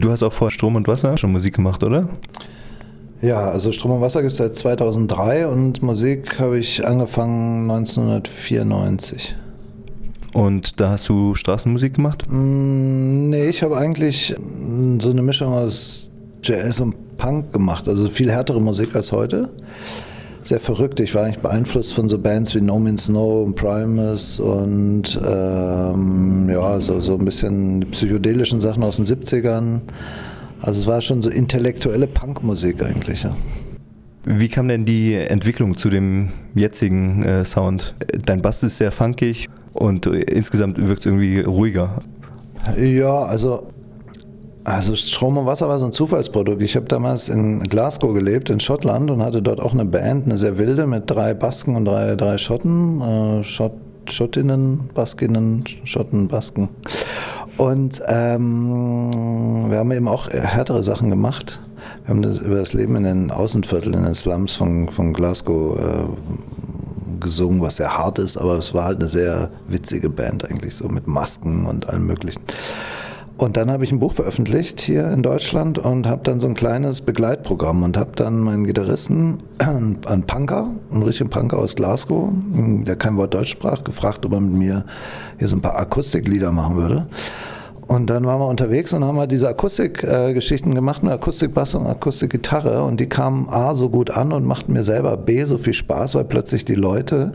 Du hast auch vor Strom und Wasser schon Musik gemacht, oder? Ja, also Strom und Wasser gibt es seit 2003 und Musik habe ich angefangen 1994. Und da hast du Straßenmusik gemacht? Mm, nee, ich habe eigentlich so eine Mischung aus Jazz und Punk gemacht, also viel härtere Musik als heute. Sehr verrückt. Ich war eigentlich beeinflusst von so Bands wie No Means No und Primus und ähm, ja, so, so ein bisschen psychedelischen Sachen aus den 70ern. Also es war schon so intellektuelle Punkmusik eigentlich. Ja. Wie kam denn die Entwicklung zu dem jetzigen äh, Sound? Dein Bass ist sehr funkig und äh, insgesamt wirkt es irgendwie ruhiger. Ja, also, also Strom und Wasser war so ein Zufallsprodukt. Ich habe damals in Glasgow gelebt, in Schottland und hatte dort auch eine Band, eine sehr wilde mit drei Basken und drei, drei Schotten. Äh, Schott, Schottinnen, Baskinnen, Schotten, Basken. Und ähm, wir haben eben auch härtere Sachen gemacht. Wir haben das über das Leben in den Außenvierteln, in den Slums von, von Glasgow äh, gesungen, was sehr hart ist, aber es war halt eine sehr witzige Band eigentlich, so mit Masken und allem möglichen. Und dann habe ich ein Buch veröffentlicht hier in Deutschland und habe dann so ein kleines Begleitprogramm und habe dann meinen Gitarristen, einen Punker, einen richtigen Punker aus Glasgow, der kein Wort Deutsch sprach, gefragt, ob er mit mir hier so ein paar Akustiklieder machen würde. Und dann waren wir unterwegs und haben halt diese Akustikgeschichten äh, gemacht, eine Akustikbass und Akustikgitarre. Und die kamen A so gut an und machten mir selber B so viel Spaß, weil plötzlich die Leute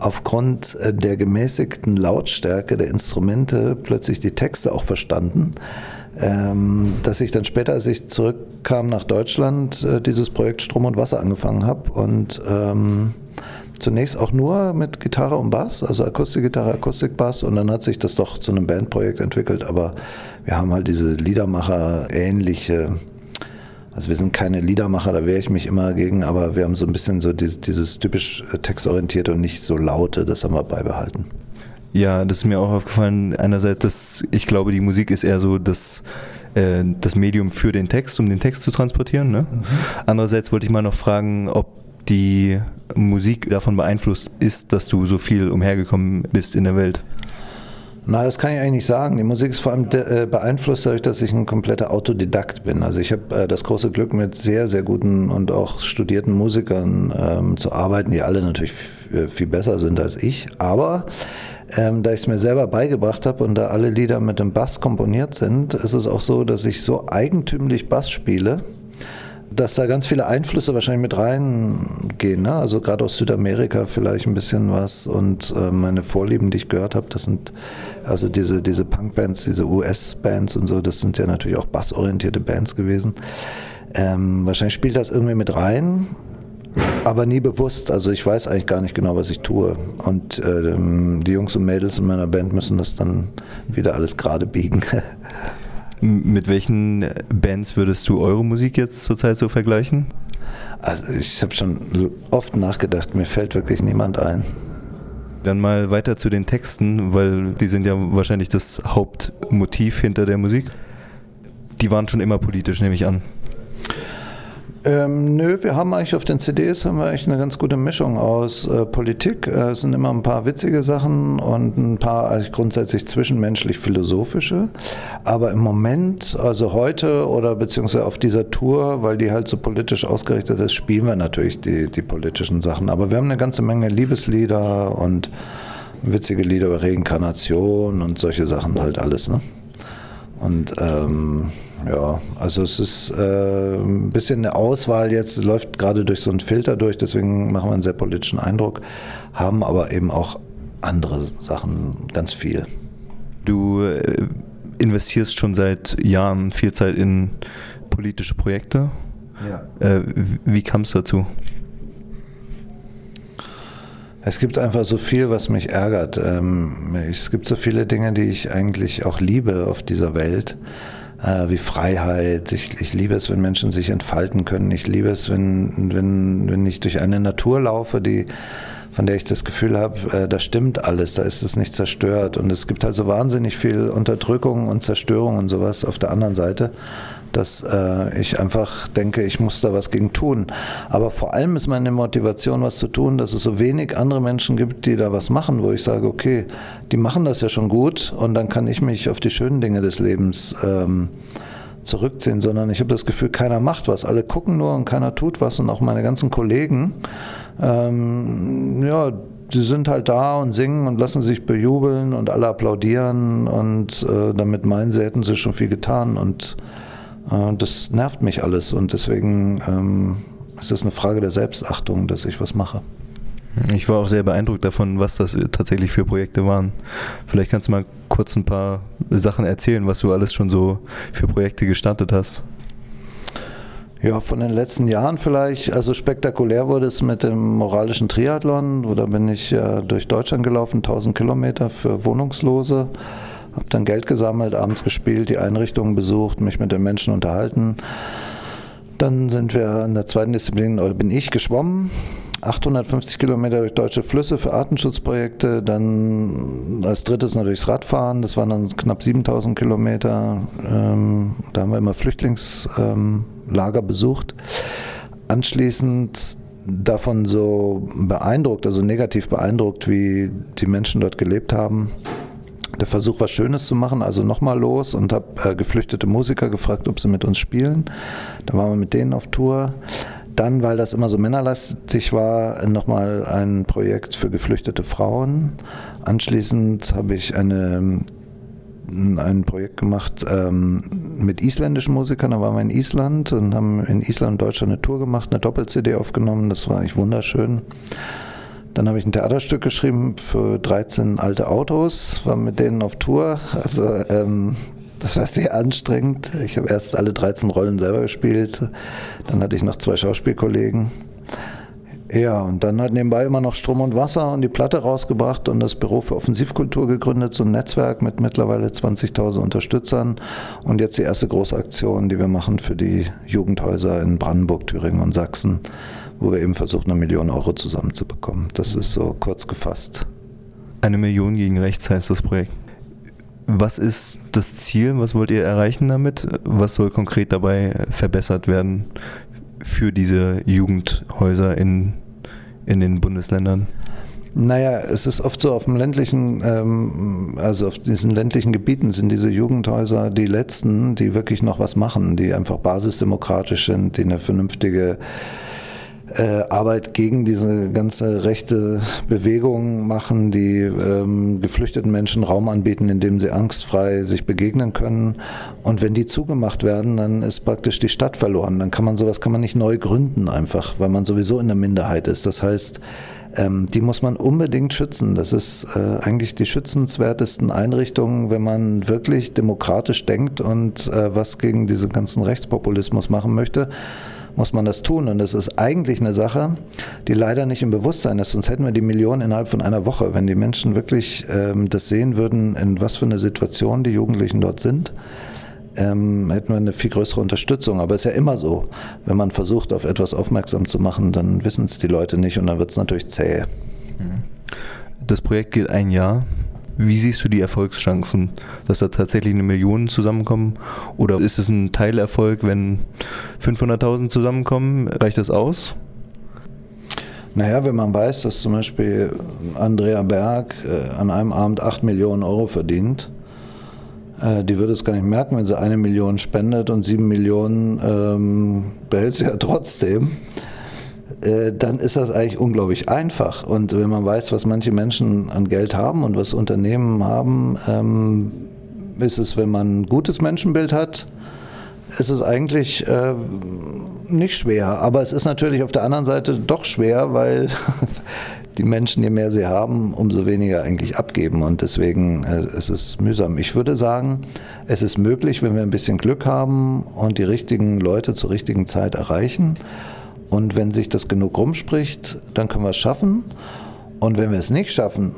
aufgrund äh, der gemäßigten Lautstärke der Instrumente plötzlich die Texte auch verstanden. Ähm, dass ich dann später, als ich zurückkam nach Deutschland, äh, dieses Projekt Strom und Wasser angefangen habe und ähm, zunächst auch nur mit Gitarre und Bass, also Akustikgitarre, Akustikbass und dann hat sich das doch zu einem Bandprojekt entwickelt, aber wir haben halt diese Liedermacher ähnliche also wir sind keine Liedermacher, da wehre ich mich immer gegen, aber wir haben so ein bisschen so dieses, dieses typisch äh, textorientierte und nicht so laute, das haben wir beibehalten. Ja, das ist mir auch aufgefallen. Einerseits, dass ich glaube, die Musik ist eher so das, äh, das Medium für den Text, um den Text zu transportieren. Ne? Mhm. Andererseits wollte ich mal noch fragen, ob die Musik davon beeinflusst ist, dass du so viel umhergekommen bist in der Welt? Na, das kann ich eigentlich nicht sagen. Die Musik ist vor allem äh, beeinflusst dadurch, dass ich ein kompletter Autodidakt bin. Also ich habe äh, das große Glück, mit sehr, sehr guten und auch studierten Musikern ähm, zu arbeiten, die alle natürlich viel besser sind als ich. Aber ähm, da ich es mir selber beigebracht habe und da alle Lieder mit dem Bass komponiert sind, ist es auch so, dass ich so eigentümlich Bass spiele, dass da ganz viele Einflüsse wahrscheinlich mit reingehen. Ne? Also gerade aus Südamerika vielleicht ein bisschen was. Und äh, meine Vorlieben, die ich gehört habe, das sind also diese, diese Punkbands, diese US-Bands und so, das sind ja natürlich auch bassorientierte Bands gewesen. Ähm, wahrscheinlich spielt das irgendwie mit rein, aber nie bewusst. Also ich weiß eigentlich gar nicht genau, was ich tue. Und äh, die Jungs und Mädels in meiner Band müssen das dann wieder alles gerade biegen. Mit welchen Bands würdest du eure Musik jetzt zurzeit so vergleichen? Also ich habe schon oft nachgedacht, mir fällt wirklich niemand ein. Dann mal weiter zu den Texten, weil die sind ja wahrscheinlich das Hauptmotiv hinter der Musik. Die waren schon immer politisch, nehme ich an. Ähm, nö, wir haben eigentlich auf den CDs haben wir eigentlich eine ganz gute Mischung aus äh, Politik. Äh, es sind immer ein paar witzige Sachen und ein paar eigentlich grundsätzlich zwischenmenschlich philosophische. Aber im Moment, also heute oder beziehungsweise auf dieser Tour, weil die halt so politisch ausgerichtet ist, spielen wir natürlich die, die politischen Sachen. Aber wir haben eine ganze Menge Liebeslieder und witzige Lieder über Reinkarnation und solche Sachen halt alles. Ne? Und ähm, ja, also es ist äh, ein bisschen eine Auswahl jetzt, läuft gerade durch so einen Filter durch, deswegen machen wir einen sehr politischen Eindruck, haben aber eben auch andere Sachen ganz viel. Du äh, investierst schon seit Jahren viel Zeit in politische Projekte. Ja. Äh, wie kam es dazu? Es gibt einfach so viel, was mich ärgert. Ähm, es gibt so viele Dinge, die ich eigentlich auch liebe auf dieser Welt äh, wie Freiheit. Ich, ich liebe es, wenn Menschen sich entfalten können. Ich liebe es, wenn, wenn, wenn ich durch eine Natur laufe, die von der ich das Gefühl habe, äh, da stimmt alles, da ist es nicht zerstört. Und es gibt halt so wahnsinnig viel Unterdrückung und Zerstörung und sowas auf der anderen Seite dass äh, ich einfach denke, ich muss da was gegen tun. Aber vor allem ist meine Motivation, was zu tun, dass es so wenig andere Menschen gibt, die da was machen, wo ich sage, okay, die machen das ja schon gut und dann kann ich mich auf die schönen Dinge des Lebens ähm, zurückziehen, sondern ich habe das Gefühl, keiner macht was. Alle gucken nur und keiner tut was. Und auch meine ganzen Kollegen, ähm, ja, die sind halt da und singen und lassen sich bejubeln und alle applaudieren und äh, damit meinen sie, hätten sie schon viel getan. Und das nervt mich alles. Und deswegen ähm, ist es eine Frage der Selbstachtung, dass ich was mache. Ich war auch sehr beeindruckt davon, was das tatsächlich für Projekte waren. Vielleicht kannst du mal kurz ein paar Sachen erzählen, was du alles schon so für Projekte gestartet hast. Ja, von den letzten Jahren vielleicht. Also spektakulär wurde es mit dem moralischen Triathlon. Da bin ich ja durch Deutschland gelaufen, 1000 Kilometer für Wohnungslose. Habe dann Geld gesammelt, abends gespielt, die Einrichtungen besucht, mich mit den Menschen unterhalten. Dann sind wir in der zweiten Disziplin, oder bin ich geschwommen, 850 Kilometer durch deutsche Flüsse für Artenschutzprojekte, dann als drittes natürlich das Radfahren, das waren dann knapp 7000 Kilometer. Ähm, da haben wir immer Flüchtlingslager ähm, besucht. Anschließend davon so beeindruckt, also negativ beeindruckt, wie die Menschen dort gelebt haben. Der Versuch, was Schönes zu machen, also nochmal los und habe äh, geflüchtete Musiker gefragt, ob sie mit uns spielen. Da waren wir mit denen auf Tour. Dann, weil das immer so männerlastig war, nochmal ein Projekt für geflüchtete Frauen. Anschließend habe ich eine, ein Projekt gemacht ähm, mit isländischen Musikern. Da waren wir in Island und haben in Island und Deutschland eine Tour gemacht, eine Doppel-CD aufgenommen. Das war eigentlich wunderschön. Dann habe ich ein Theaterstück geschrieben für 13 alte Autos, war mit denen auf Tour. Also ähm, das war sehr anstrengend. Ich habe erst alle 13 Rollen selber gespielt. Dann hatte ich noch zwei Schauspielkollegen. Ja, und dann hat nebenbei immer noch Strom und Wasser und die Platte rausgebracht und das Büro für Offensivkultur gegründet, so ein Netzwerk mit mittlerweile 20.000 Unterstützern. Und jetzt die erste große Aktion, die wir machen für die Jugendhäuser in Brandenburg, Thüringen und Sachsen, wo wir eben versuchen, eine Million Euro zusammenzubekommen. Das ist so kurz gefasst. Eine Million gegen rechts heißt das Projekt. Was ist das Ziel? Was wollt ihr erreichen damit? Was soll konkret dabei verbessert werden für diese Jugendhäuser in, in den Bundesländern? Naja, es ist oft so auf dem ländlichen, ähm, also auf diesen ländlichen Gebieten sind diese Jugendhäuser die letzten, die wirklich noch was machen, die einfach basisdemokratisch sind, die eine vernünftige äh, Arbeit gegen diese ganze rechte Bewegung machen, die ähm, geflüchteten Menschen Raum anbieten, in dem sie angstfrei sich begegnen können. Und wenn die zugemacht werden, dann ist praktisch die Stadt verloren. Dann kann man sowas kann man nicht neu gründen einfach, weil man sowieso in der Minderheit ist. Das heißt, ähm, die muss man unbedingt schützen. Das ist äh, eigentlich die schützenswertesten Einrichtungen, wenn man wirklich demokratisch denkt und äh, was gegen diesen ganzen Rechtspopulismus machen möchte muss man das tun. Und das ist eigentlich eine Sache, die leider nicht im Bewusstsein ist. Sonst hätten wir die Millionen innerhalb von einer Woche. Wenn die Menschen wirklich ähm, das sehen würden, in was für eine Situation die Jugendlichen dort sind, ähm, hätten wir eine viel größere Unterstützung. Aber es ist ja immer so, wenn man versucht, auf etwas aufmerksam zu machen, dann wissen es die Leute nicht und dann wird es natürlich zäh. Das Projekt geht ein Jahr. Wie siehst du die Erfolgschancen, dass da tatsächlich eine Million zusammenkommen? Oder ist es ein Teilerfolg, wenn 500.000 zusammenkommen? Reicht das aus? Naja, wenn man weiß, dass zum Beispiel Andrea Berg äh, an einem Abend 8 Millionen Euro verdient, äh, die würde es gar nicht merken, wenn sie eine Million spendet und 7 Millionen ähm, behält sie ja trotzdem. Äh, dann ist das eigentlich unglaublich einfach. Und wenn man weiß, was manche Menschen an Geld haben und was Unternehmen haben, ähm, ist es, wenn man ein gutes Menschenbild hat, ist es eigentlich äh, nicht schwer. Aber es ist natürlich auf der anderen Seite doch schwer, weil die Menschen, je mehr sie haben, umso weniger eigentlich abgeben. Und deswegen äh, ist es mühsam. Ich würde sagen, es ist möglich, wenn wir ein bisschen Glück haben und die richtigen Leute zur richtigen Zeit erreichen. Und wenn sich das genug rumspricht, dann können wir es schaffen. Und wenn wir es nicht schaffen,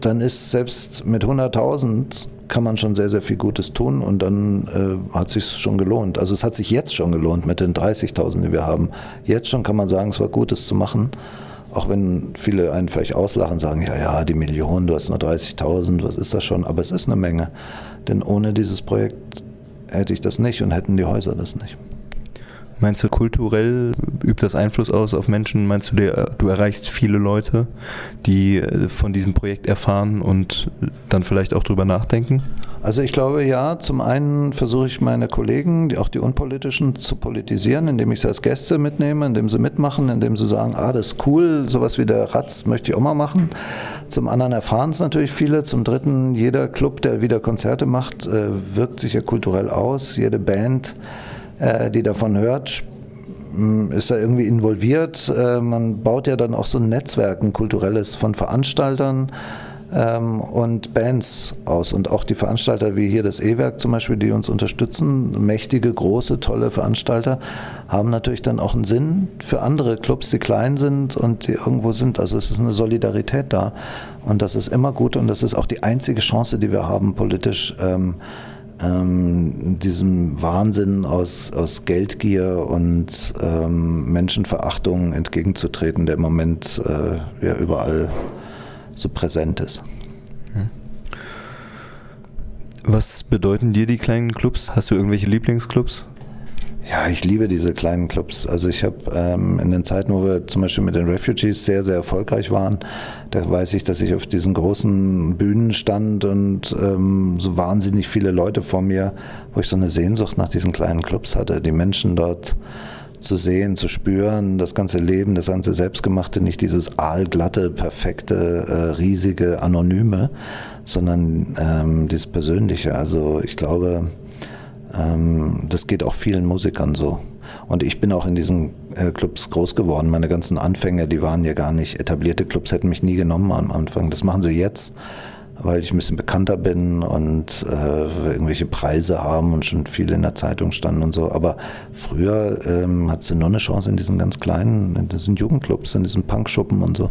dann ist selbst mit 100.000 kann man schon sehr, sehr viel Gutes tun und dann äh, hat sich schon gelohnt. Also es hat sich jetzt schon gelohnt mit den 30.000, die wir haben. Jetzt schon kann man sagen, es war Gutes zu machen. Auch wenn viele einen vielleicht auslachen, sagen, ja, ja, die Millionen, du hast nur 30.000, was ist das schon? Aber es ist eine Menge. Denn ohne dieses Projekt hätte ich das nicht und hätten die Häuser das nicht. Meinst du, kulturell übt das Einfluss aus auf Menschen? Meinst du, du erreichst viele Leute, die äh, von diesem Projekt erfahren und dann vielleicht auch drüber nachdenken? Also ich glaube ja, zum einen versuche ich meine Kollegen, die, auch die unpolitischen, zu politisieren, indem ich sie als Gäste mitnehme, indem sie mitmachen, indem sie sagen, ah, das ist cool, sowas wie der Ratz möchte ich auch mal machen. Zum anderen erfahren es natürlich viele. Zum dritten, jeder Club, der wieder Konzerte macht, äh, wirkt sich ja kulturell aus. Jede Band, äh, die davon hört, ist da irgendwie involviert. Äh, man baut ja dann auch so ein Netzwerk, ein kulturelles von Veranstaltern ähm, und Bands aus. Und auch die Veranstalter wie hier das E-Werk zum Beispiel, die uns unterstützen, mächtige, große, tolle Veranstalter, haben natürlich dann auch einen Sinn für andere Clubs, die klein sind und die irgendwo sind. Also es ist eine Solidarität da. Und das ist immer gut und das ist auch die einzige Chance, die wir haben politisch. Ähm, ähm, diesem Wahnsinn aus, aus Geldgier und ähm, Menschenverachtung entgegenzutreten, der im Moment äh, ja überall so präsent ist. Hm. Was bedeuten dir die kleinen Clubs? Hast du irgendwelche Lieblingsclubs? Ja, ich liebe diese kleinen Clubs. Also ich habe ähm, in den Zeiten, wo wir zum Beispiel mit den Refugees sehr, sehr erfolgreich waren, da weiß ich, dass ich auf diesen großen Bühnen stand und ähm, so wahnsinnig viele Leute vor mir, wo ich so eine Sehnsucht nach diesen kleinen Clubs hatte. Die Menschen dort zu sehen, zu spüren, das ganze Leben, das ganze Selbstgemachte, nicht dieses aalglatte, perfekte, äh, riesige, anonyme, sondern ähm, dieses Persönliche. Also ich glaube, das geht auch vielen Musikern so. Und ich bin auch in diesen äh, Clubs groß geworden. Meine ganzen Anfänge, die waren ja gar nicht etablierte Clubs, hätten mich nie genommen am Anfang. Das machen sie jetzt weil ich ein bisschen bekannter bin und äh, irgendwelche Preise haben und schon viel in der Zeitung standen und so. Aber früher ähm, hat sie nur eine Chance in diesen ganz kleinen, in diesen Jugendclubs, in diesen Punkschuppen und so.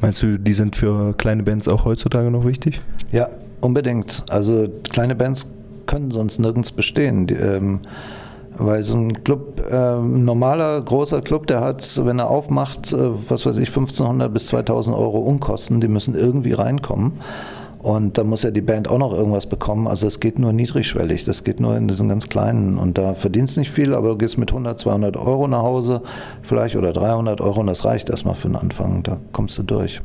Meinst du, die sind für kleine Bands auch heutzutage noch wichtig? Ja, unbedingt. Also kleine Bands können sonst nirgends bestehen. Die, ähm, weil so ein Club, äh, normaler großer Club, der hat, wenn er aufmacht, äh, was weiß ich, 1500 bis 2000 Euro Unkosten, die müssen irgendwie reinkommen. Und da muss ja die Band auch noch irgendwas bekommen. Also es geht nur niedrigschwellig, das geht nur in diesen ganz kleinen. Und da verdienst nicht viel, aber du gehst mit 100, 200 Euro nach Hause vielleicht oder 300 Euro und das reicht erstmal für den Anfang. Da kommst du durch.